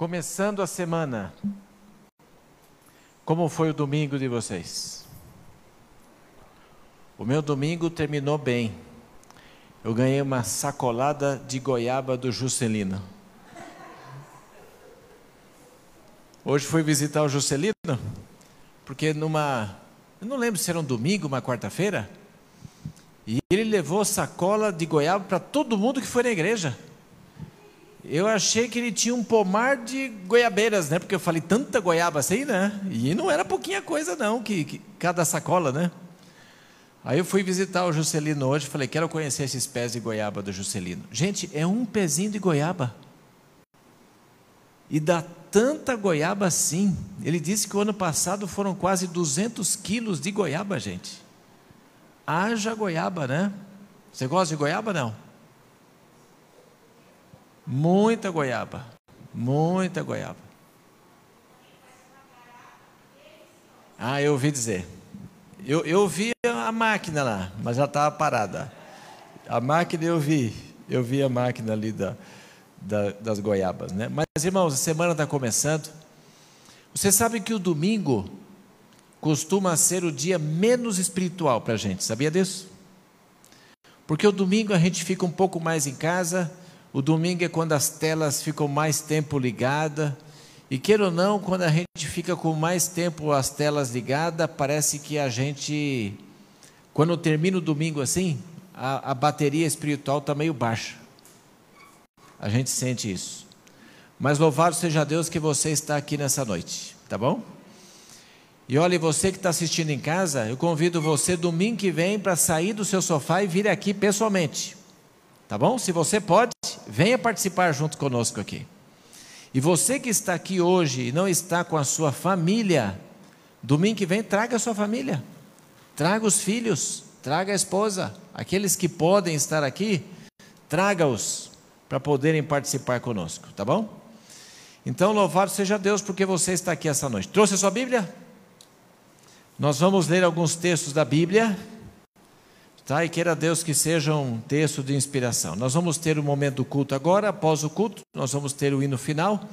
Começando a semana, como foi o domingo de vocês? O meu domingo terminou bem. Eu ganhei uma sacolada de goiaba do Juscelino. Hoje fui visitar o Juscelino, porque numa. Eu não lembro se era um domingo, uma quarta-feira. E ele levou sacola de goiaba para todo mundo que foi na igreja. Eu achei que ele tinha um pomar de goiabeiras, né? Porque eu falei tanta goiaba assim, né? E não era pouquinha coisa, não, que, que cada sacola, né? Aí eu fui visitar o Juscelino hoje, falei, quero conhecer esses pés de goiaba do Juscelino. Gente, é um pezinho de goiaba. E dá tanta goiaba assim. Ele disse que o ano passado foram quase 200 quilos de goiaba, gente. Haja goiaba, né? Você gosta de goiaba, não? Muita goiaba. Muita goiaba. Ah, eu ouvi dizer. Eu, eu vi a máquina lá, mas já estava parada. A máquina eu vi. Eu vi a máquina ali da, da, das goiabas. Né? Mas, irmãos, a semana está começando. Você sabe que o domingo costuma ser o dia menos espiritual para a gente, sabia disso? Porque o domingo a gente fica um pouco mais em casa, o domingo é quando as telas ficam mais tempo ligadas. E queira ou não, quando a gente fica com mais tempo as telas ligadas, parece que a gente, quando termina o domingo assim, a, a bateria espiritual está meio baixa. A gente sente isso. Mas louvado seja Deus que você está aqui nessa noite, tá bom? E olha, você que está assistindo em casa, eu convido você domingo que vem para sair do seu sofá e vir aqui pessoalmente. Tá bom? Se você pode, venha participar junto conosco aqui. E você que está aqui hoje e não está com a sua família, domingo que vem, traga a sua família. Traga os filhos, traga a esposa. Aqueles que podem estar aqui, traga-os para poderem participar conosco, tá bom? Então, louvado seja Deus porque você está aqui essa noite. Trouxe a sua Bíblia? Nós vamos ler alguns textos da Bíblia. Tá? E queira Deus que seja um texto de inspiração. Nós vamos ter o momento do culto agora, após o culto, nós vamos ter o hino final.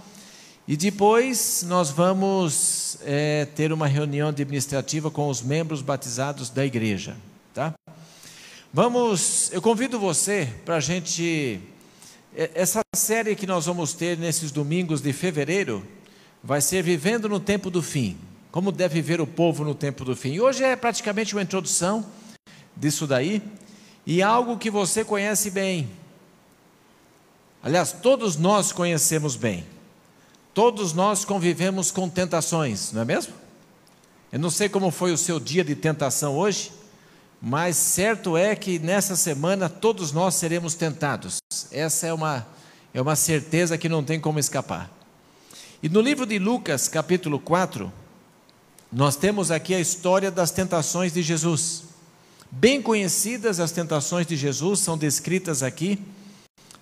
E depois nós vamos é, ter uma reunião administrativa com os membros batizados da igreja. Tá? Vamos, eu convido você para a gente. É, essa série que nós vamos ter nesses domingos de fevereiro vai ser Vivendo no Tempo do Fim. Como deve viver o povo no tempo do fim. E hoje é praticamente uma introdução disso daí, e algo que você conhece bem. Aliás, todos nós conhecemos bem. Todos nós convivemos com tentações, não é mesmo? Eu não sei como foi o seu dia de tentação hoje, mas certo é que nessa semana todos nós seremos tentados. Essa é uma, é uma certeza que não tem como escapar. E no livro de Lucas, capítulo 4, nós temos aqui a história das tentações de Jesus. Bem conhecidas as tentações de Jesus, são descritas aqui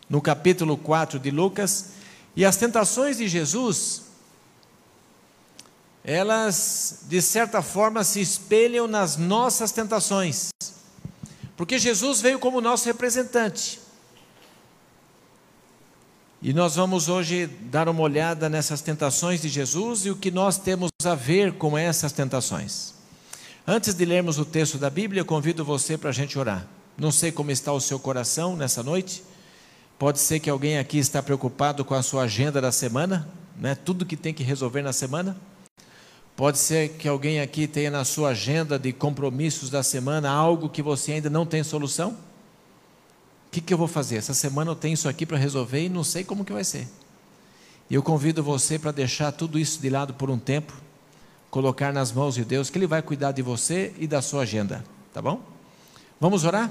no capítulo 4 de Lucas. E as tentações de Jesus, elas de certa forma se espelham nas nossas tentações, porque Jesus veio como nosso representante. E nós vamos hoje dar uma olhada nessas tentações de Jesus e o que nós temos a ver com essas tentações. Antes de lermos o texto da Bíblia, convido você para a gente orar. Não sei como está o seu coração nessa noite. Pode ser que alguém aqui está preocupado com a sua agenda da semana, né? Tudo que tem que resolver na semana. Pode ser que alguém aqui tenha na sua agenda de compromissos da semana algo que você ainda não tem solução. O que, que eu vou fazer? Essa semana eu tenho isso aqui para resolver e não sei como que vai ser. Eu convido você para deixar tudo isso de lado por um tempo colocar nas mãos de Deus, que Ele vai cuidar de você e da sua agenda, tá bom? Vamos orar?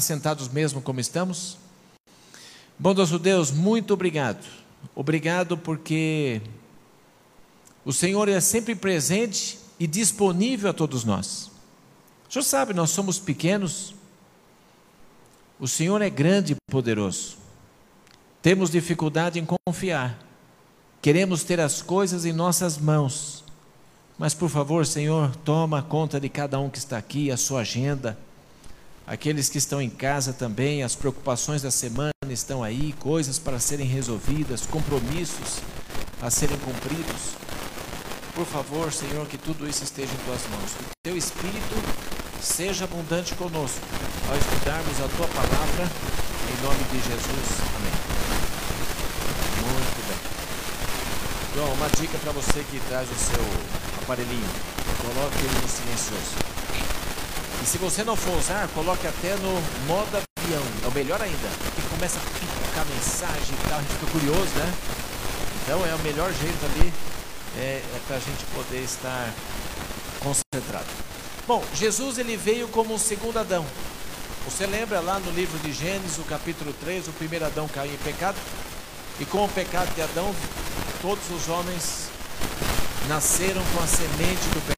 Assentados mesmo como estamos? Bondoso Deus, muito obrigado. Obrigado porque o Senhor é sempre presente e disponível a todos nós. O Senhor sabe, nós somos pequenos, o Senhor é grande e poderoso. Temos dificuldade em confiar, queremos ter as coisas em nossas mãos mas por favor, Senhor, toma conta de cada um que está aqui, a sua agenda. Aqueles que estão em casa também, as preocupações da semana estão aí, coisas para serem resolvidas, compromissos. a serem cumpridos. Por favor, Senhor, que tudo isso esteja em tuas mãos. Que o teu Espírito seja abundante conosco ao estudarmos a tua palavra, em nome de Jesus. Amém. Muito bem. João, uma dica para você que traz o seu aparelhinho: coloque ele no silencioso. E se você não for usar, coloque até no modo avião, é o melhor ainda, porque começa a picar mensagem e tal, a gente fica curioso, né? Então é o melhor jeito ali é, é para a gente poder estar concentrado. Bom, Jesus ele veio como um segundo Adão. Você lembra lá no livro de Gênesis, o capítulo 3, o primeiro Adão caiu em pecado, e com o pecado de Adão, todos os homens nasceram com a semente do pecado.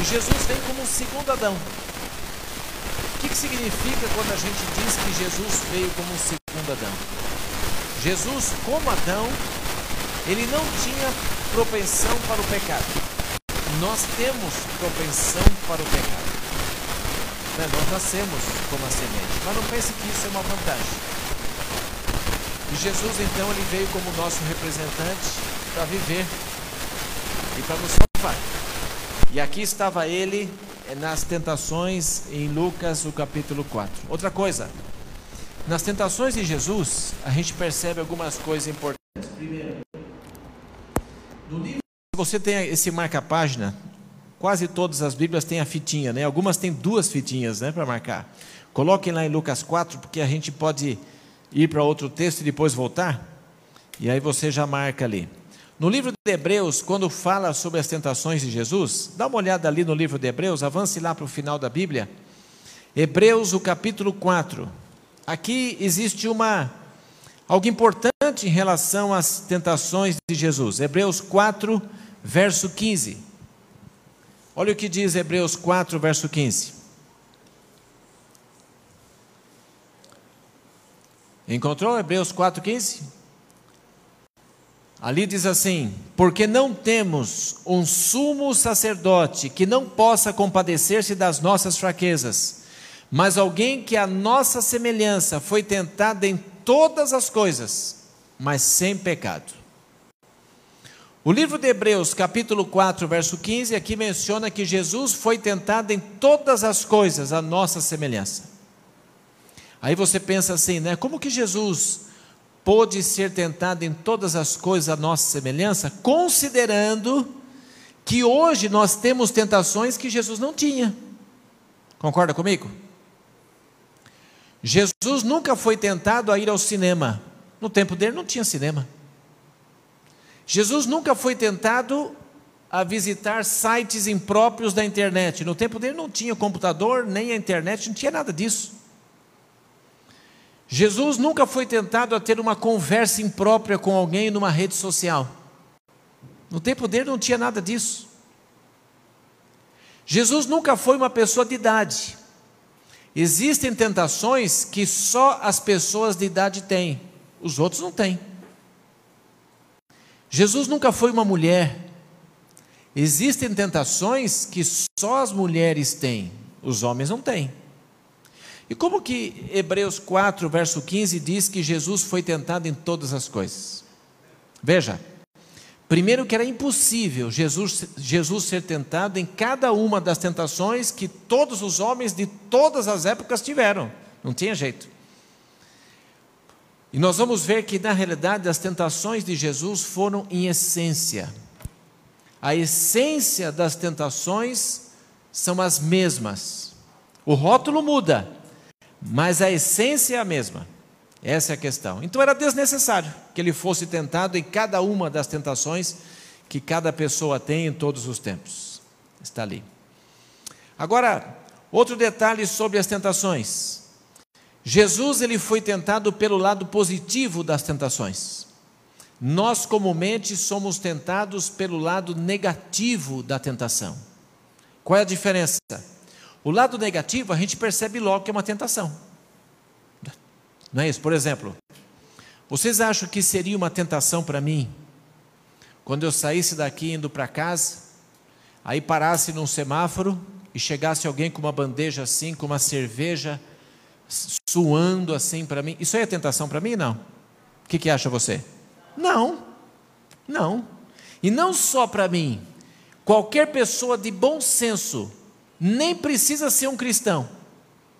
E Jesus vem como um segundo Adão. O que, que significa quando a gente diz que Jesus veio como um segundo Adão? Jesus, como Adão, ele não tinha propensão para o pecado. Nós temos propensão para o pecado. Né? Nós nascemos como a semente. Mas não pense que isso é uma vantagem. E Jesus, então, ele veio como nosso representante para viver e para nos. E aqui estava ele eh, nas tentações em Lucas, o capítulo 4. Outra coisa, nas tentações de Jesus, a gente percebe algumas coisas importantes. Primeiro, se você tem esse marca-página, quase todas as Bíblias têm a fitinha, né? Algumas têm duas fitinhas, né, para marcar. Coloquem lá em Lucas 4, porque a gente pode ir para outro texto e depois voltar. E aí você já marca ali. No livro de Hebreus, quando fala sobre as tentações de Jesus, dá uma olhada ali no livro de Hebreus, avance lá para o final da Bíblia. Hebreus, o capítulo 4. Aqui existe uma algo importante em relação às tentações de Jesus. Hebreus 4, verso 15. Olha o que diz Hebreus 4, verso 15. Encontrou Hebreus 4,15? Ali diz assim: Porque não temos um sumo sacerdote que não possa compadecer-se das nossas fraquezas, mas alguém que a nossa semelhança foi tentado em todas as coisas, mas sem pecado. O livro de Hebreus, capítulo 4, verso 15, aqui menciona que Jesus foi tentado em todas as coisas, a nossa semelhança. Aí você pensa assim, né? Como que Jesus pôde ser tentado em todas as coisas a nossa semelhança, considerando que hoje nós temos tentações que Jesus não tinha? Concorda comigo? Jesus nunca foi tentado a ir ao cinema. No tempo dele não tinha cinema. Jesus nunca foi tentado a visitar sites impróprios da internet. No tempo dele não tinha computador, nem a internet, não tinha nada disso. Jesus nunca foi tentado a ter uma conversa imprópria com alguém numa rede social. No tempo dele não tinha nada disso. Jesus nunca foi uma pessoa de idade. Existem tentações que só as pessoas de idade têm, os outros não têm. Jesus nunca foi uma mulher. Existem tentações que só as mulheres têm, os homens não têm. E como que Hebreus 4, verso 15 diz que Jesus foi tentado em todas as coisas? Veja, primeiro que era impossível Jesus, Jesus ser tentado em cada uma das tentações que todos os homens de todas as épocas tiveram, não tinha jeito. E nós vamos ver que, na realidade, as tentações de Jesus foram em essência. A essência das tentações são as mesmas. O rótulo muda, mas a essência é a mesma. Essa é a questão. Então era desnecessário que ele fosse tentado em cada uma das tentações que cada pessoa tem em todos os tempos. Está ali. Agora, outro detalhe sobre as tentações. Jesus ele foi tentado pelo lado positivo das tentações. Nós comumente somos tentados pelo lado negativo da tentação. Qual é a diferença? O lado negativo a gente percebe logo que é uma tentação. Não é isso? Por exemplo, vocês acham que seria uma tentação para mim quando eu saísse daqui indo para casa, aí parasse num semáforo e chegasse alguém com uma bandeja assim, com uma cerveja suando assim para mim. Isso aí é tentação para mim? Não. O que, que acha você? Não. Não. E não só para mim. Qualquer pessoa de bom senso, nem precisa ser um cristão,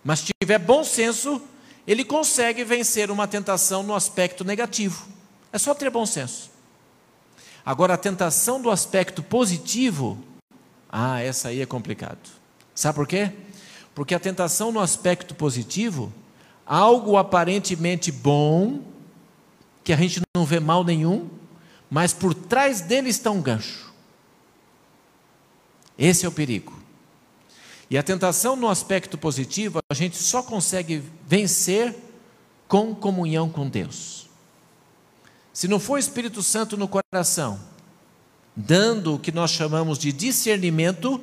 mas tiver bom senso, ele consegue vencer uma tentação no aspecto negativo. É só ter bom senso. Agora, a tentação do aspecto positivo, ah, essa aí é complicado. Sabe por quê? Porque a tentação no aspecto positivo, algo aparentemente bom, que a gente não vê mal nenhum, mas por trás dele está um gancho. Esse é o perigo. E a tentação no aspecto positivo, a gente só consegue vencer com comunhão com Deus. Se não for Espírito Santo no coração, dando o que nós chamamos de discernimento,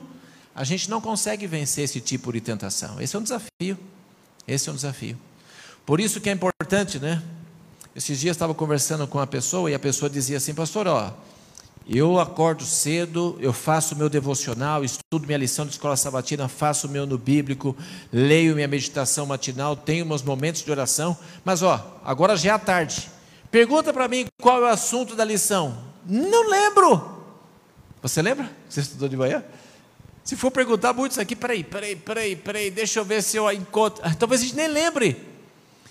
a gente não consegue vencer esse tipo de tentação. Esse é um desafio. Esse é um desafio. Por isso que é importante, né? Esses dias estava conversando com uma pessoa e a pessoa dizia assim, pastor, ó, eu acordo cedo, eu faço meu devocional, estudo minha lição de escola sabatina, faço meu no bíblico, leio minha meditação matinal, tenho meus momentos de oração, mas ó, agora já é tarde. Pergunta para mim qual é o assunto da lição. Não lembro. Você lembra? Você estudou de manhã? Se for perguntar muitos aqui, peraí, peraí, peraí, peraí, deixa eu ver se eu encontro. Ah, talvez a gente nem lembre.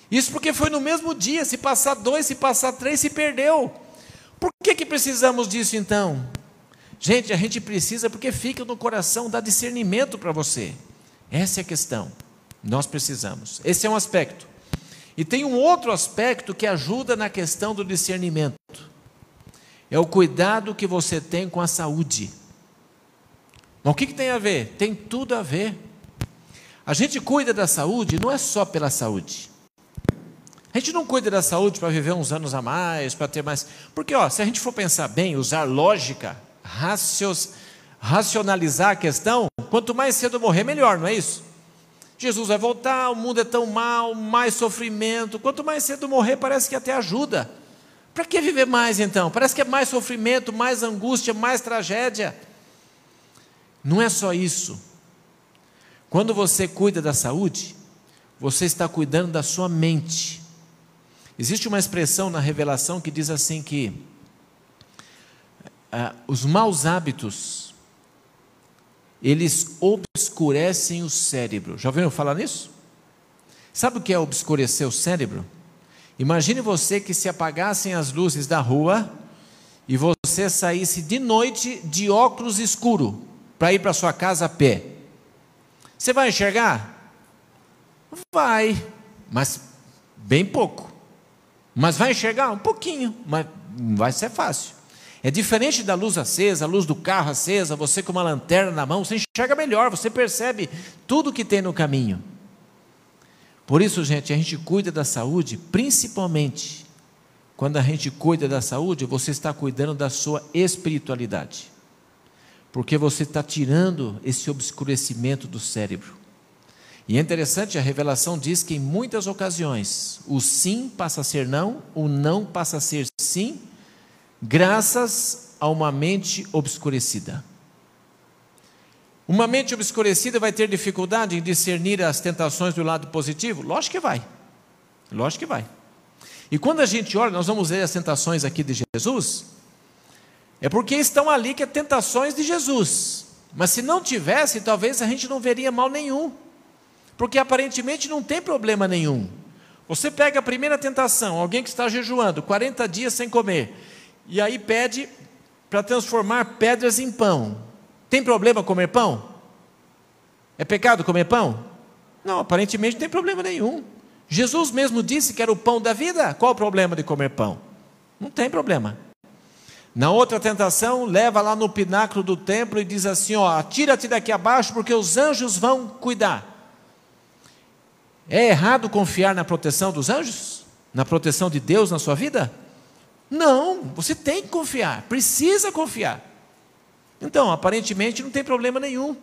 Isso porque foi no mesmo dia. Se passar dois, se passar três, se perdeu. Que precisamos disso então? Gente, a gente precisa porque fica no coração, dá discernimento para você. Essa é a questão. Nós precisamos. Esse é um aspecto. E tem um outro aspecto que ajuda na questão do discernimento. É o cuidado que você tem com a saúde. Mas o que, que tem a ver? Tem tudo a ver. A gente cuida da saúde não é só pela saúde. A gente não cuida da saúde para viver uns anos a mais, para ter mais. Porque, ó, se a gente for pensar bem, usar lógica, racios, racionalizar a questão, quanto mais cedo morrer, melhor, não é isso? Jesus vai voltar, o mundo é tão mal, mais sofrimento. Quanto mais cedo morrer, parece que até ajuda. Para que viver mais então? Parece que é mais sofrimento, mais angústia, mais tragédia. Não é só isso. Quando você cuida da saúde, você está cuidando da sua mente. Existe uma expressão na revelação que diz assim que ah, os maus hábitos eles obscurecem o cérebro. Já ouviram falar nisso? Sabe o que é obscurecer o cérebro? Imagine você que se apagassem as luzes da rua e você saísse de noite de óculos escuro para ir para sua casa a pé. Você vai enxergar? Vai, mas bem pouco. Mas vai enxergar um pouquinho, mas vai ser fácil. É diferente da luz acesa, a luz do carro acesa, você com uma lanterna na mão, você enxerga melhor, você percebe tudo que tem no caminho. Por isso, gente, a gente cuida da saúde, principalmente quando a gente cuida da saúde, você está cuidando da sua espiritualidade. Porque você está tirando esse obscurecimento do cérebro. E é interessante, a revelação diz que em muitas ocasiões o sim passa a ser não, o não passa a ser sim, graças a uma mente obscurecida. Uma mente obscurecida vai ter dificuldade em discernir as tentações do lado positivo? Lógico que vai. Lógico que vai. E quando a gente olha, nós vamos ver as tentações aqui de Jesus, é porque estão ali que é tentações de Jesus. Mas se não tivesse, talvez a gente não veria mal nenhum. Porque aparentemente não tem problema nenhum. Você pega a primeira tentação, alguém que está jejuando, 40 dias sem comer, e aí pede para transformar pedras em pão. Tem problema comer pão? É pecado comer pão? Não, aparentemente não tem problema nenhum. Jesus mesmo disse que era o pão da vida. Qual o problema de comer pão? Não tem problema. Na outra tentação, leva lá no pináculo do templo e diz assim: ó, atira-te daqui abaixo, porque os anjos vão cuidar. É errado confiar na proteção dos anjos? Na proteção de Deus na sua vida? Não, você tem que confiar, precisa confiar. Então, aparentemente não tem problema nenhum.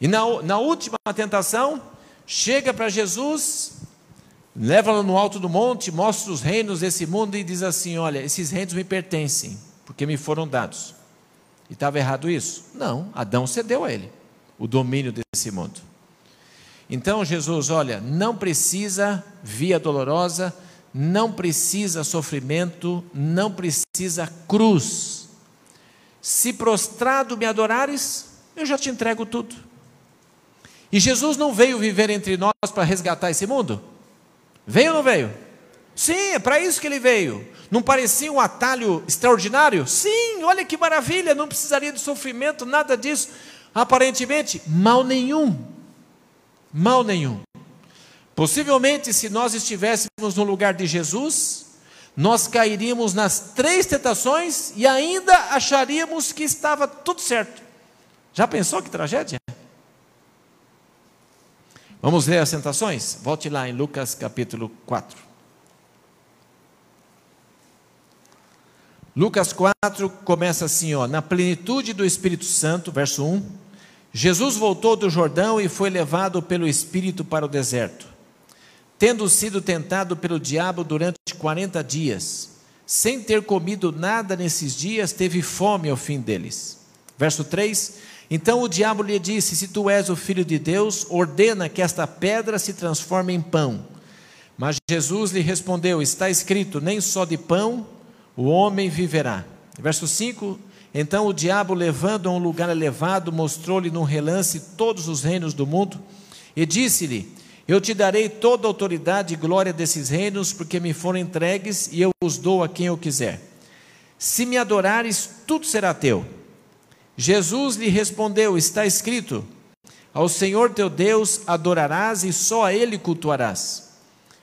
E na, na última tentação, chega para Jesus, leva-lo no alto do monte, mostra os reinos desse mundo e diz assim: Olha, esses reinos me pertencem, porque me foram dados. E estava errado isso? Não, Adão cedeu a ele o domínio desse mundo. Então Jesus, olha, não precisa via dolorosa, não precisa sofrimento, não precisa cruz. Se prostrado me adorares, eu já te entrego tudo. E Jesus não veio viver entre nós para resgatar esse mundo? Veio ou não veio? Sim, é para isso que ele veio. Não parecia um atalho extraordinário? Sim, olha que maravilha, não precisaria de sofrimento, nada disso. Aparentemente, mal nenhum. Mal nenhum. Possivelmente, se nós estivéssemos no lugar de Jesus, nós cairíamos nas três tentações e ainda acharíamos que estava tudo certo. Já pensou que tragédia? Vamos ler as tentações? Volte lá em Lucas capítulo 4. Lucas 4 começa assim, ó, na plenitude do Espírito Santo, verso 1. Jesus voltou do Jordão e foi levado pelo Espírito para o deserto, tendo sido tentado pelo diabo durante 40 dias. Sem ter comido nada nesses dias, teve fome ao fim deles. Verso 3: então o diabo lhe disse: Se tu és o filho de Deus, ordena que esta pedra se transforme em pão. Mas Jesus lhe respondeu: Está escrito: Nem só de pão o homem viverá. Verso 5: Então o diabo, levando a um lugar elevado, mostrou-lhe num relance todos os reinos do mundo e disse-lhe: Eu te darei toda a autoridade e glória desses reinos, porque me foram entregues e eu os dou a quem eu quiser. Se me adorares, tudo será teu. Jesus lhe respondeu: Está escrito: Ao Senhor teu Deus adorarás e só a Ele cultuarás.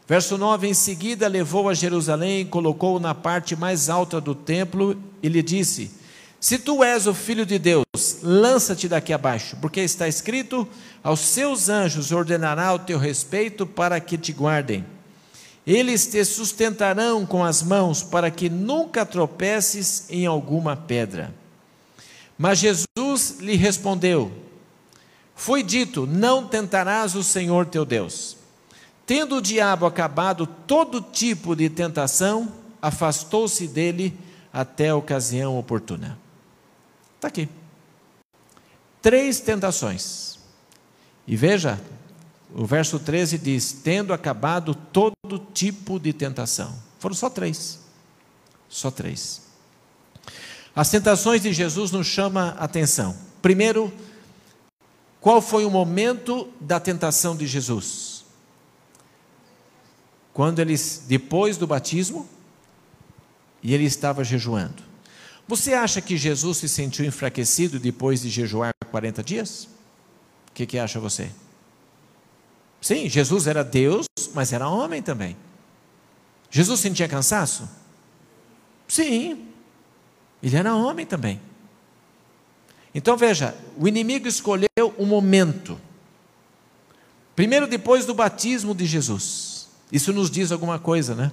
Verso 9: Em seguida levou a Jerusalém, colocou-o na parte mais alta do templo e lhe disse: Se tu és o filho de Deus, lança-te daqui abaixo, porque está escrito: Aos seus anjos ordenará o teu respeito para que te guardem. Eles te sustentarão com as mãos para que nunca tropeces em alguma pedra. Mas Jesus lhe respondeu: Foi dito: Não tentarás o Senhor teu Deus. Tendo o diabo acabado todo tipo de tentação, afastou-se dele até a ocasião oportuna. Está aqui. Três tentações. E veja, o verso 13 diz: Tendo acabado todo tipo de tentação. Foram só três. Só três. As tentações de Jesus nos chama a atenção. Primeiro, qual foi o momento da tentação de Jesus? Quando ele depois do batismo e ele estava jejuando. Você acha que Jesus se sentiu enfraquecido depois de jejuar 40 dias? O que, que acha você? Sim, Jesus era Deus, mas era homem também. Jesus sentia cansaço? Sim, ele era homem também. Então veja, o inimigo escolheu um momento. Primeiro, depois do batismo de Jesus. Isso nos diz alguma coisa, né?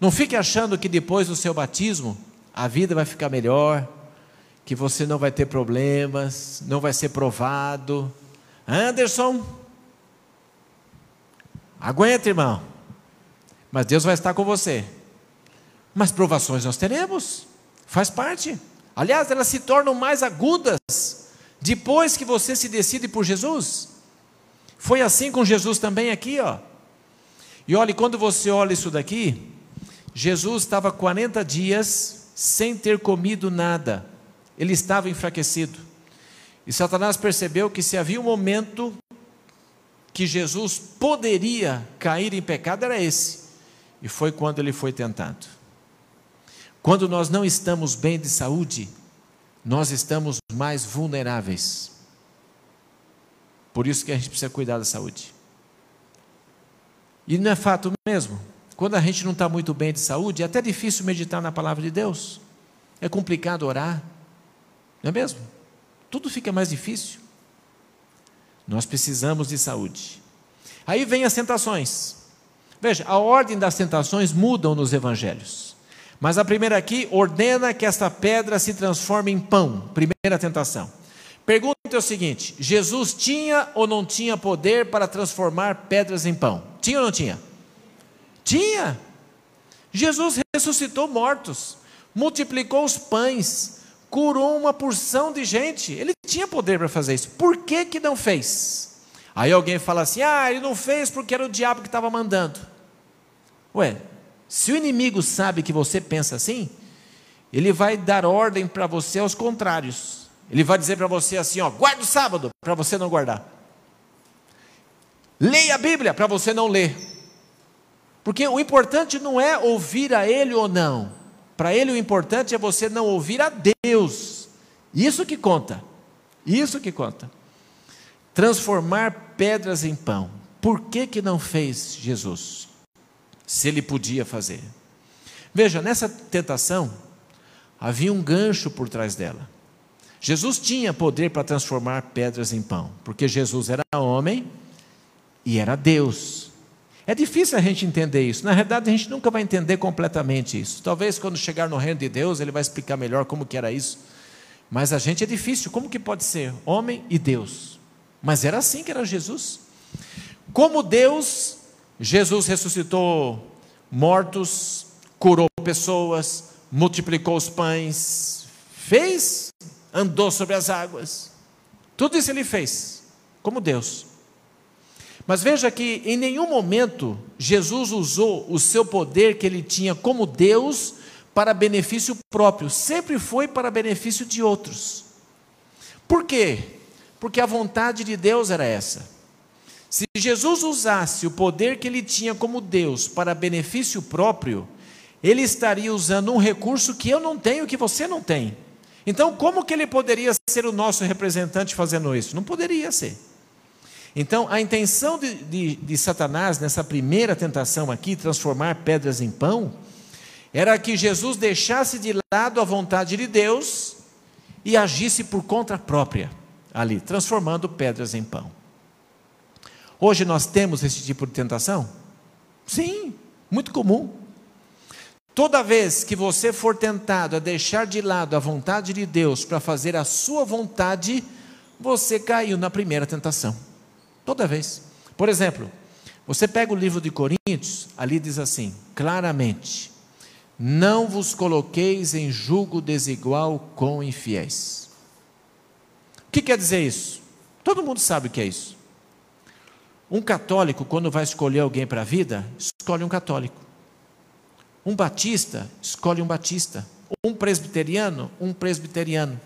Não fique achando que depois do seu batismo a vida vai ficar melhor, que você não vai ter problemas, não vai ser provado. Anderson, aguenta, irmão. Mas Deus vai estar com você. Mas provações nós teremos. Faz parte. Aliás, elas se tornam mais agudas depois que você se decide por Jesus. Foi assim com Jesus também aqui, ó. E olhe, quando você olha isso daqui, Jesus estava 40 dias sem ter comido nada. Ele estava enfraquecido. E Satanás percebeu que se havia um momento que Jesus poderia cair em pecado, era esse. E foi quando ele foi tentado. Quando nós não estamos bem de saúde, nós estamos mais vulneráveis. Por isso que a gente precisa cuidar da saúde. E não é fato mesmo. Quando a gente não está muito bem de saúde, é até difícil meditar na palavra de Deus. É complicado orar. Não é mesmo? Tudo fica mais difícil. Nós precisamos de saúde. Aí vem as tentações. Veja, a ordem das tentações mudam nos evangelhos. Mas a primeira aqui ordena que esta pedra se transforme em pão. Primeira tentação. Pergunta é o seguinte: Jesus tinha ou não tinha poder para transformar pedras em pão? Tinha ou não tinha? Tinha. Jesus ressuscitou mortos, multiplicou os pães, curou uma porção de gente. Ele tinha poder para fazer isso. Por que, que não fez? Aí alguém fala assim: ah, ele não fez porque era o diabo que estava mandando. Ué, se o inimigo sabe que você pensa assim, ele vai dar ordem para você aos contrários. Ele vai dizer para você assim: ó, guarda o sábado, para você não guardar. Leia a Bíblia, para você não ler. Porque o importante não é ouvir a Ele ou não. Para Ele o importante é você não ouvir a Deus. Isso que conta. Isso que conta. Transformar pedras em pão. Por que, que não fez Jesus? Se ele podia fazer. Veja, nessa tentação, havia um gancho por trás dela. Jesus tinha poder para transformar pedras em pão, porque Jesus era homem e era Deus. É difícil a gente entender isso. Na verdade, a gente nunca vai entender completamente isso. Talvez quando chegar no reino de Deus, ele vai explicar melhor como que era isso. Mas a gente é difícil. Como que pode ser homem e Deus? Mas era assim que era Jesus. Como Deus, Jesus ressuscitou mortos, curou pessoas, multiplicou os pães, fez, andou sobre as águas. Tudo isso ele fez, como Deus. Mas veja que em nenhum momento Jesus usou o seu poder que ele tinha como Deus para benefício próprio, sempre foi para benefício de outros. Por quê? Porque a vontade de Deus era essa. Se Jesus usasse o poder que ele tinha como Deus para benefício próprio, ele estaria usando um recurso que eu não tenho, que você não tem. Então, como que ele poderia ser o nosso representante fazendo isso? Não poderia ser. Então, a intenção de, de, de, Satanás nessa primeira tentação aqui, transformar pedras em pão, era que Jesus deixasse de lado a vontade de Deus e agisse por conta própria, ali, transformando pedras em pão. Hoje nós temos esse tipo de tentação? Sim, muito comum. Toda vez que você for tentado a deixar de lado a vontade de Deus para fazer a sua vontade, você caiu na primeira tentação. Toda vez. Por exemplo, você pega o livro de Coríntios, ali diz assim, claramente: Não vos coloqueis em julgo desigual com infiéis. O que quer dizer isso? Todo mundo sabe o que é isso. Um católico, quando vai escolher alguém para a vida, escolhe um católico. Um batista escolhe um batista. Um presbiteriano, um presbiteriano.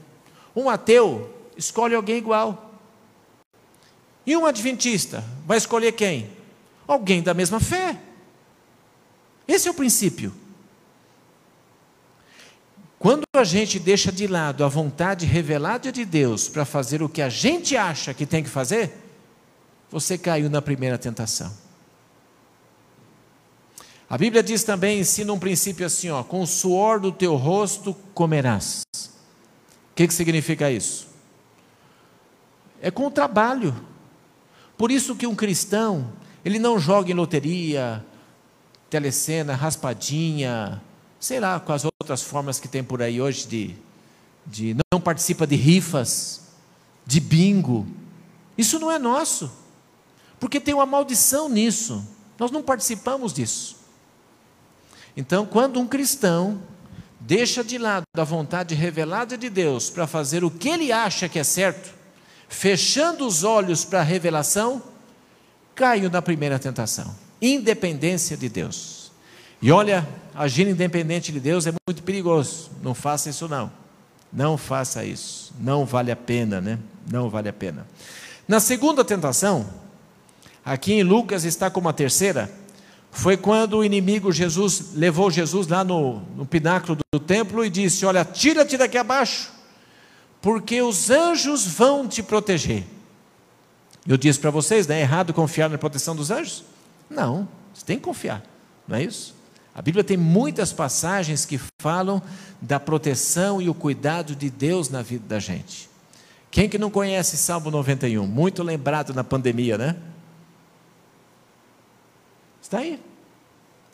Um ateu escolhe alguém igual. E um adventista vai escolher quem? Alguém da mesma fé. Esse é o princípio. Quando a gente deixa de lado a vontade revelada de Deus para fazer o que a gente acha que tem que fazer, você caiu na primeira tentação. A Bíblia diz também, ensina um princípio assim, ó, com o suor do teu rosto comerás. O que, que significa isso? É com o trabalho. Por isso que um cristão, ele não joga em loteria, telecena, raspadinha, sei lá, com as outras formas que tem por aí hoje de, de não participa de rifas, de bingo. Isso não é nosso. Porque tem uma maldição nisso. Nós não participamos disso. Então, quando um cristão deixa de lado a vontade revelada de Deus para fazer o que ele acha que é certo, fechando os olhos para a revelação, caiu na primeira tentação independência de Deus. E olha, agir independente de Deus é muito perigoso. Não faça isso, não. Não faça isso. Não vale a pena, né? Não vale a pena. Na segunda tentação, aqui em Lucas está como a terceira, foi quando o inimigo Jesus levou Jesus lá no, no pináculo do, do templo e disse: Olha, tira-te daqui abaixo, porque os anjos vão te proteger. Eu disse para vocês, não é errado confiar na proteção dos anjos? Não, você tem que confiar, não é isso? A Bíblia tem muitas passagens que falam da proteção e o cuidado de Deus na vida da gente. Quem que não conhece Salmo 91? Muito lembrado na pandemia, né? Está aí.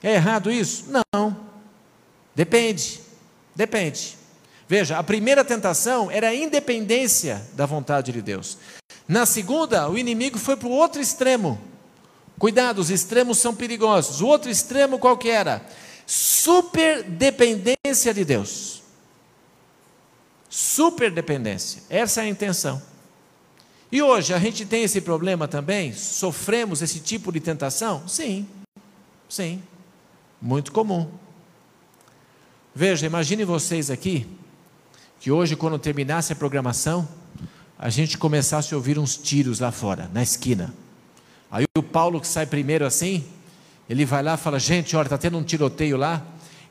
É errado isso? Não. Depende. Depende. Veja, a primeira tentação era a independência da vontade de Deus. Na segunda, o inimigo foi para o outro extremo. Cuidado, os extremos são perigosos. O outro extremo qual que era? Superdependência de Deus. Superdependência. Essa é a intenção. E hoje a gente tem esse problema também? Sofremos esse tipo de tentação? Sim. Sim. Muito comum. Veja, imagine vocês aqui, que hoje, quando terminasse a programação, a gente começasse a ouvir uns tiros lá fora, na esquina. Aí o Paulo, que sai primeiro assim, ele vai lá e fala: Gente, olha, está tendo um tiroteio lá.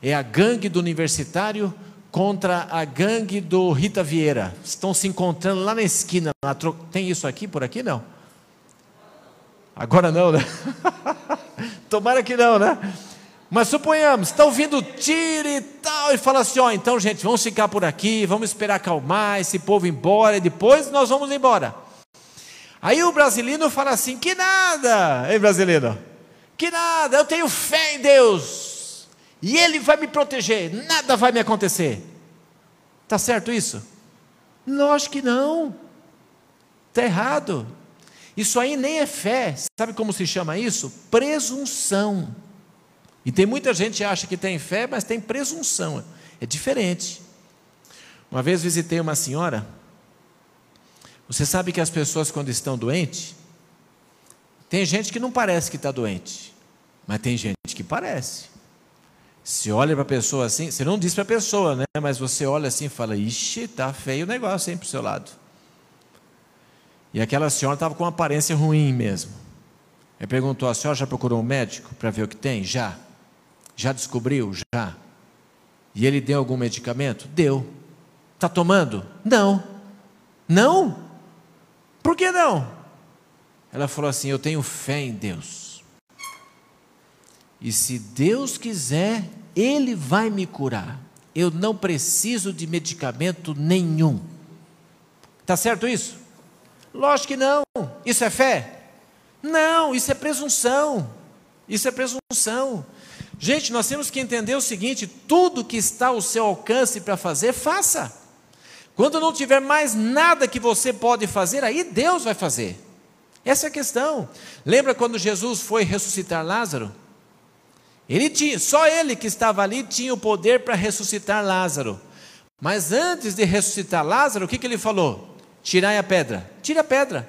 É a gangue do universitário contra a gangue do Rita Vieira. Estão se encontrando lá na esquina. Tem isso aqui por aqui? Não. Agora não, né? Tomara que não, né? Mas suponhamos, está ouvindo tiro e e fala assim: ó, então, gente, vamos ficar por aqui, vamos esperar acalmar esse povo embora, e depois nós vamos embora. Aí o brasileiro fala assim: que nada, hein, brasileiro? Que nada, eu tenho fé em Deus, e Ele vai me proteger, nada vai me acontecer. Está certo isso? Lógico que não, está errado. Isso aí nem é fé, sabe como se chama isso? Presunção. E tem muita gente que acha que tem fé, mas tem presunção. É diferente. Uma vez visitei uma senhora. Você sabe que as pessoas, quando estão doentes, tem gente que não parece que está doente, mas tem gente que parece. Se olha para a pessoa assim, você não diz para a pessoa, né? Mas você olha assim e fala: Ixi, tá feio o negócio aí para o seu lado. E aquela senhora estava com uma aparência ruim mesmo. Ele perguntou: A senhora já procurou um médico para ver o que tem? Já. Já descobriu? Já. E ele deu algum medicamento? Deu. Está tomando? Não. Não? Por que não? Ela falou assim: Eu tenho fé em Deus. E se Deus quiser, Ele vai me curar. Eu não preciso de medicamento nenhum. Está certo isso? Lógico que não. Isso é fé? Não, isso é presunção. Isso é presunção. Gente, nós temos que entender o seguinte: tudo que está ao seu alcance para fazer, faça. Quando não tiver mais nada que você pode fazer, aí Deus vai fazer. Essa é a questão. Lembra quando Jesus foi ressuscitar Lázaro? Ele tinha, só ele que estava ali tinha o poder para ressuscitar Lázaro. Mas antes de ressuscitar Lázaro, o que, que ele falou? Tirai a pedra. Tira a pedra.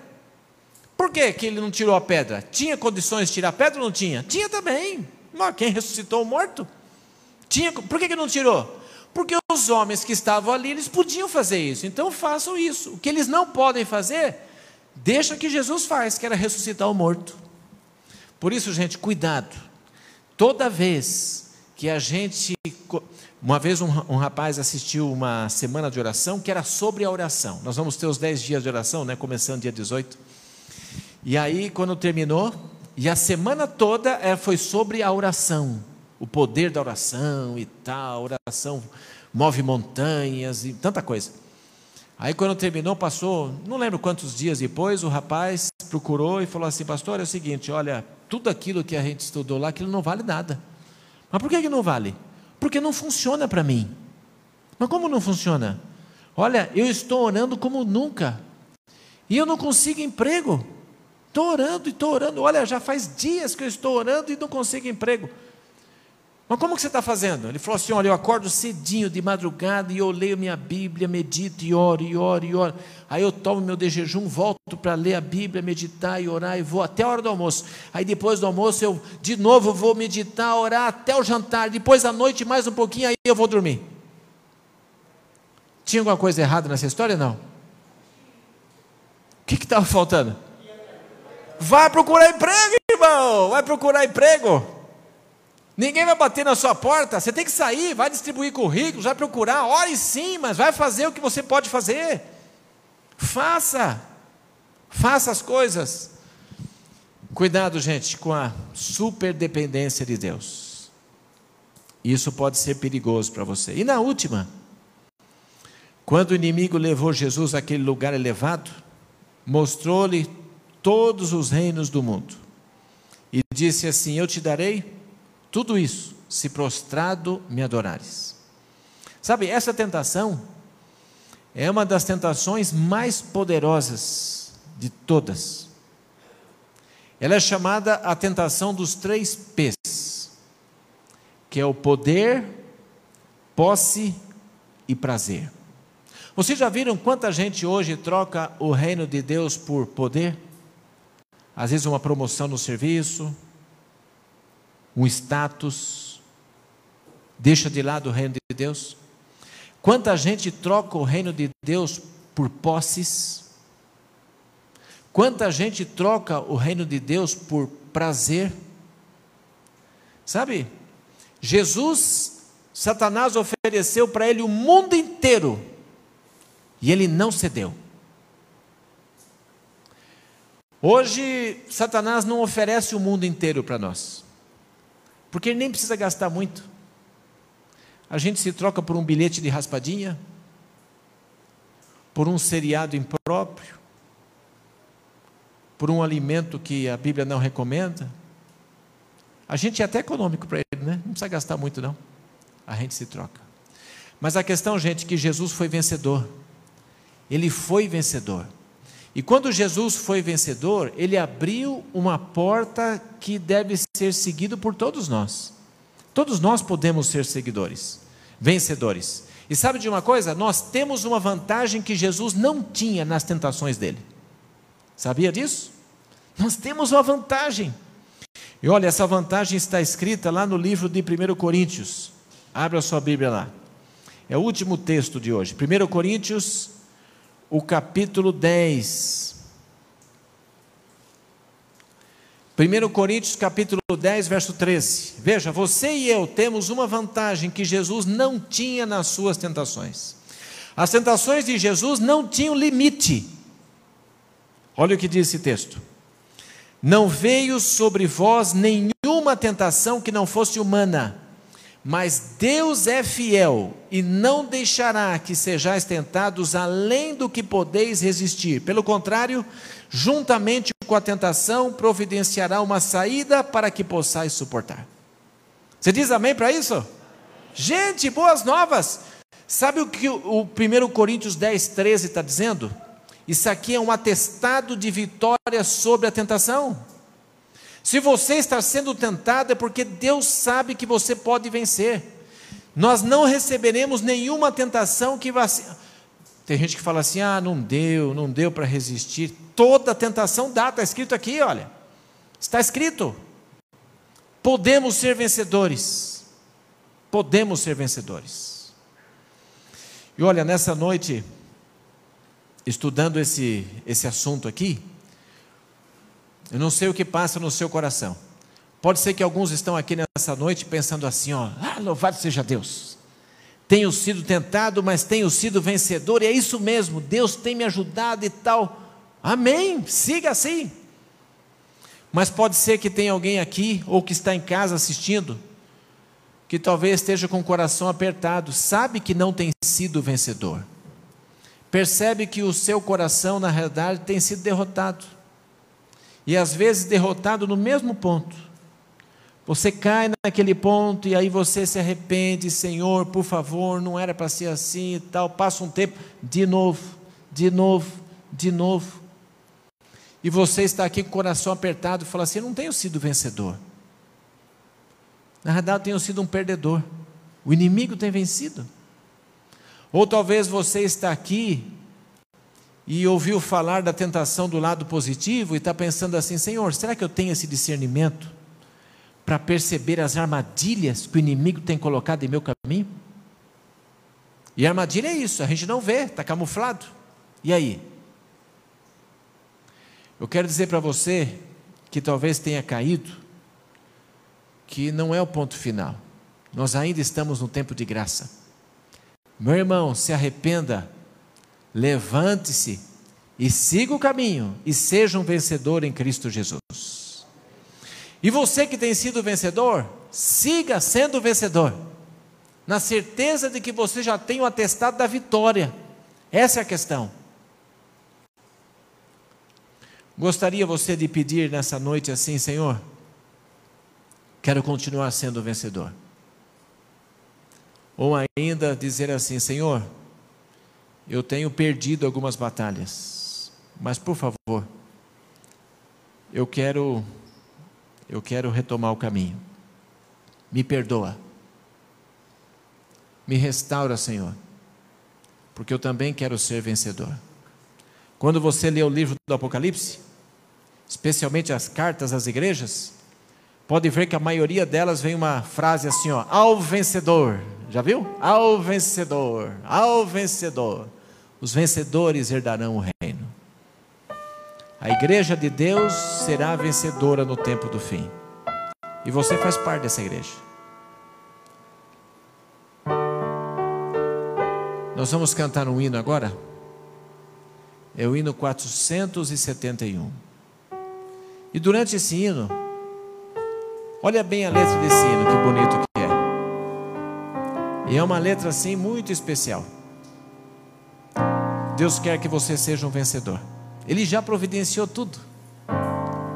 Por que, que ele não tirou a pedra? Tinha condições de tirar a pedra ou não tinha? Tinha também. Mas quem ressuscitou o morto? Tinha, por que, que não tirou? Porque os homens que estavam ali, eles podiam fazer isso. Então façam isso. O que eles não podem fazer, deixa que Jesus faz, que era ressuscitar o morto. Por isso, gente, cuidado. Toda vez que a gente. Uma vez um, um, rapaz assistiu uma semana de oração que era sobre a oração. Nós vamos ter os 10 dias de oração, né? começando dia 18. E aí, quando terminou, e a semana toda é, foi sobre a oração, o poder da oração e tal, a oração move montanhas e tanta coisa. Aí quando terminou, passou, não lembro quantos dias depois, o rapaz procurou e falou assim, pastor, é o seguinte, olha, tudo aquilo que a gente estudou lá, aquilo não vale nada. Mas por que, que não vale? Porque não funciona para mim. Mas como não funciona? Olha, eu estou orando como nunca. E eu não consigo emprego. Estou orando e estou orando. Olha, já faz dias que eu estou orando e não consigo emprego. Mas como que você está fazendo? Ele falou assim: olha, eu acordo cedinho de madrugada e eu leio minha Bíblia, medito e oro, e oro, e oro. Aí eu tomo meu de jejum, volto para ler a Bíblia, meditar e orar, e vou até a hora do almoço. Aí depois do almoço eu de novo vou meditar, orar até o jantar. Depois à noite, mais um pouquinho, aí eu vou dormir. Tinha alguma coisa errada nessa história? Não. O que estava faltando? Vai procurar emprego, irmão. Vai procurar emprego. Ninguém vai bater na sua porta. Você tem que sair, vai distribuir currículos, vai procurar. Ore sim, mas vai fazer o que você pode fazer. Faça. Faça as coisas. Cuidado, gente, com a superdependência de Deus. Isso pode ser perigoso para você. E na última, quando o inimigo levou Jesus àquele lugar elevado, mostrou-lhe todos os reinos do mundo. E disse assim: Eu te darei tudo isso, se prostrado me adorares. Sabe, essa tentação é uma das tentações mais poderosas de todas. Ela é chamada a tentação dos três P's, que é o poder, posse e prazer. Vocês já viram quanta gente hoje troca o reino de Deus por poder? Às vezes uma promoção no serviço, um status, deixa de lado o reino de Deus? Quanta gente troca o reino de Deus por posses? Quanta gente troca o reino de Deus por prazer? Sabe, Jesus, Satanás ofereceu para ele o mundo inteiro e ele não cedeu. Hoje, Satanás não oferece o mundo inteiro para nós, porque ele nem precisa gastar muito. A gente se troca por um bilhete de raspadinha, por um seriado impróprio, por um alimento que a Bíblia não recomenda. A gente é até econômico para ele, né? Não precisa gastar muito, não. A gente se troca. Mas a questão, gente, é que Jesus foi vencedor. Ele foi vencedor. E quando Jesus foi vencedor, ele abriu uma porta que deve ser seguido por todos nós. Todos nós podemos ser seguidores, vencedores. E sabe de uma coisa? Nós temos uma vantagem que Jesus não tinha nas tentações dele. Sabia disso? Nós temos uma vantagem. E olha, essa vantagem está escrita lá no livro de 1 Coríntios. Abra sua Bíblia lá. É o último texto de hoje. 1 Coríntios o capítulo 10. 1 Coríntios capítulo 10, verso 13. Veja, você e eu temos uma vantagem que Jesus não tinha nas suas tentações. As tentações de Jesus não tinham limite. Olha o que diz esse texto. Não veio sobre vós nenhuma tentação que não fosse humana mas Deus é fiel e não deixará que sejais tentados além do que podeis resistir. Pelo contrário, juntamente com a tentação, providenciará uma saída para que possais suportar. Você diz amém para isso? Gente, boas novas! Sabe o que o 1 Coríntios 10, 13 está dizendo? Isso aqui é um atestado de vitória sobre a tentação. Se você está sendo tentado, é porque Deus sabe que você pode vencer. Nós não receberemos nenhuma tentação que vá. Tem gente que fala assim: ah, não deu, não deu para resistir. Toda tentação dá, está escrito aqui, olha. Está escrito. Podemos ser vencedores. Podemos ser vencedores. E olha, nessa noite, estudando esse, esse assunto aqui, eu não sei o que passa no seu coração. Pode ser que alguns estão aqui nessa noite pensando assim, ó, ah, louvado seja Deus. Tenho sido tentado, mas tenho sido vencedor, e é isso mesmo, Deus tem me ajudado e tal. Amém, siga assim. Mas pode ser que tenha alguém aqui, ou que está em casa assistindo, que talvez esteja com o coração apertado, sabe que não tem sido vencedor, percebe que o seu coração, na realidade, tem sido derrotado e às vezes derrotado no mesmo ponto. Você cai naquele ponto e aí você se arrepende, Senhor, por favor, não era para ser assim e tal. Passa um tempo, de novo, de novo, de novo. E você está aqui com o coração apertado e fala assim: não tenho sido vencedor. Na verdade, eu tenho sido um perdedor. O inimigo tem vencido. Ou talvez você está aqui e ouviu falar da tentação do lado positivo e está pensando assim: Senhor, será que eu tenho esse discernimento para perceber as armadilhas que o inimigo tem colocado em meu caminho? E armadilha é isso, a gente não vê, está camuflado. E aí? Eu quero dizer para você que talvez tenha caído, que não é o ponto final. Nós ainda estamos no tempo de graça. Meu irmão, se arrependa levante-se e siga o caminho e seja um vencedor em Cristo Jesus. E você que tem sido vencedor, siga sendo vencedor, na certeza de que você já tem o atestado da vitória. Essa é a questão. Gostaria você de pedir nessa noite assim, Senhor, quero continuar sendo vencedor. Ou ainda dizer assim, Senhor, eu tenho perdido algumas batalhas, mas por favor, eu quero eu quero retomar o caminho. Me perdoa. Me restaura, Senhor, porque eu também quero ser vencedor. Quando você lê o livro do Apocalipse, especialmente as cartas às igrejas, pode ver que a maioria delas vem uma frase assim, ó, ao vencedor. Já viu? Ao vencedor, ao vencedor. Os vencedores herdarão o reino. A igreja de Deus será vencedora no tempo do fim. E você faz parte dessa igreja. Nós vamos cantar um hino agora. É o hino 471. E durante esse hino, olha bem a letra desse hino, que bonito que é. E é uma letra assim muito especial. Deus quer que você seja um vencedor. Ele já providenciou tudo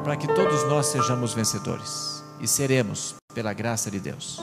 para que todos nós sejamos vencedores e seremos pela graça de Deus.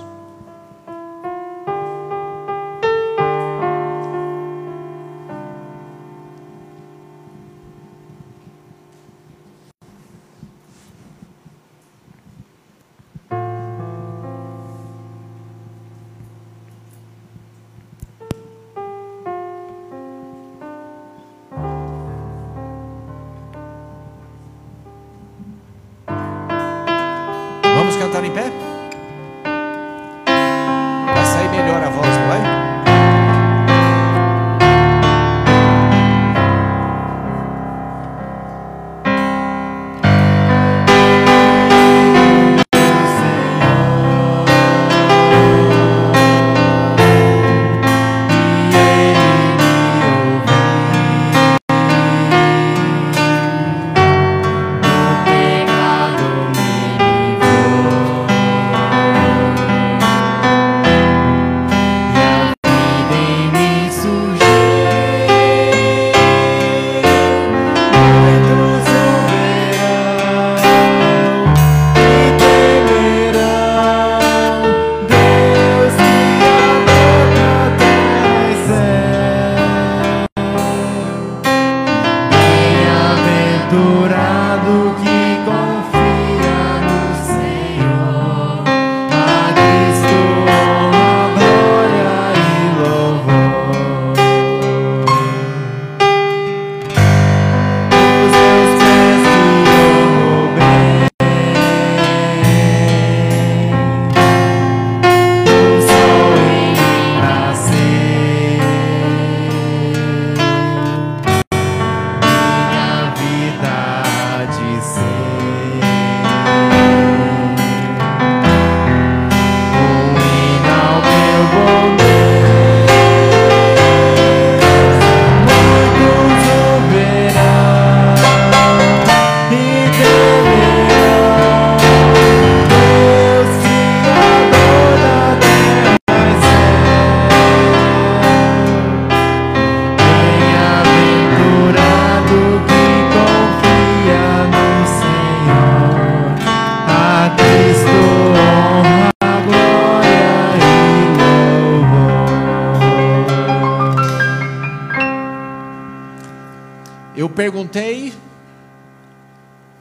Perguntei,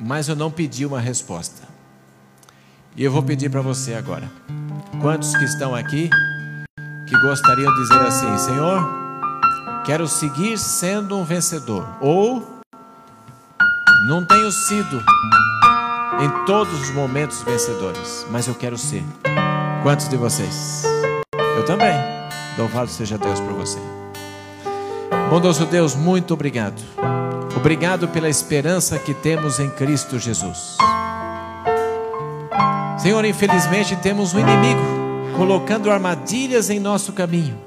mas eu não pedi uma resposta. E eu vou pedir para você agora. Quantos que estão aqui que gostariam de dizer assim: Senhor, quero seguir sendo um vencedor, ou não tenho sido em todos os momentos vencedores, mas eu quero ser. Quantos de vocês? Eu também. Louvado seja Deus por você. Bondoso Deus, muito obrigado. Obrigado pela esperança que temos em Cristo Jesus. Senhor, infelizmente temos um inimigo colocando armadilhas em nosso caminho.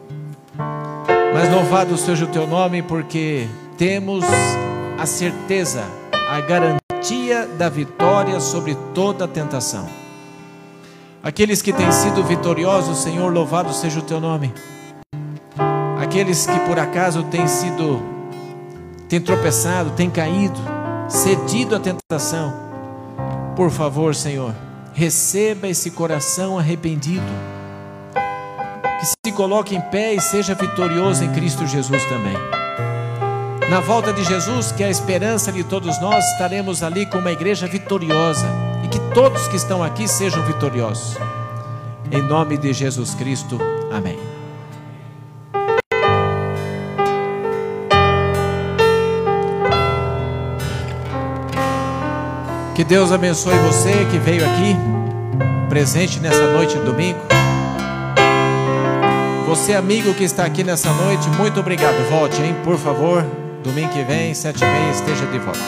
Mas louvado seja o teu nome, porque temos a certeza, a garantia da vitória sobre toda tentação. Aqueles que têm sido vitoriosos, Senhor, louvado seja o teu nome. Aqueles que por acaso têm sido tem tropeçado, tem caído, cedido à tentação, por favor, Senhor, receba esse coração arrependido, que se coloque em pé e seja vitorioso em Cristo Jesus também. Na volta de Jesus, que é a esperança de todos nós, estaremos ali com uma igreja vitoriosa e que todos que estão aqui sejam vitoriosos. Em nome de Jesus Cristo, amém. Que Deus abençoe você que veio aqui. presente nessa noite de domingo. Você, amigo que está aqui nessa noite, muito obrigado. Volte, hein? Por favor. Domingo que vem, sete e meia, esteja de volta.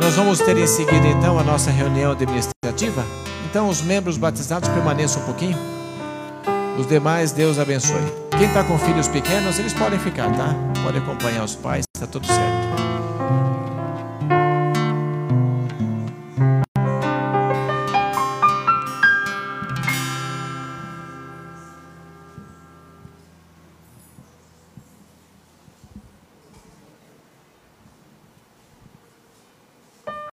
Nós vamos ter em seguida, então, a nossa reunião administrativa. Então, os membros batizados permaneçam um pouquinho. Os demais, Deus abençoe. Quem está com filhos pequenos, eles podem ficar, tá? Pode acompanhar os pais, está tudo certo.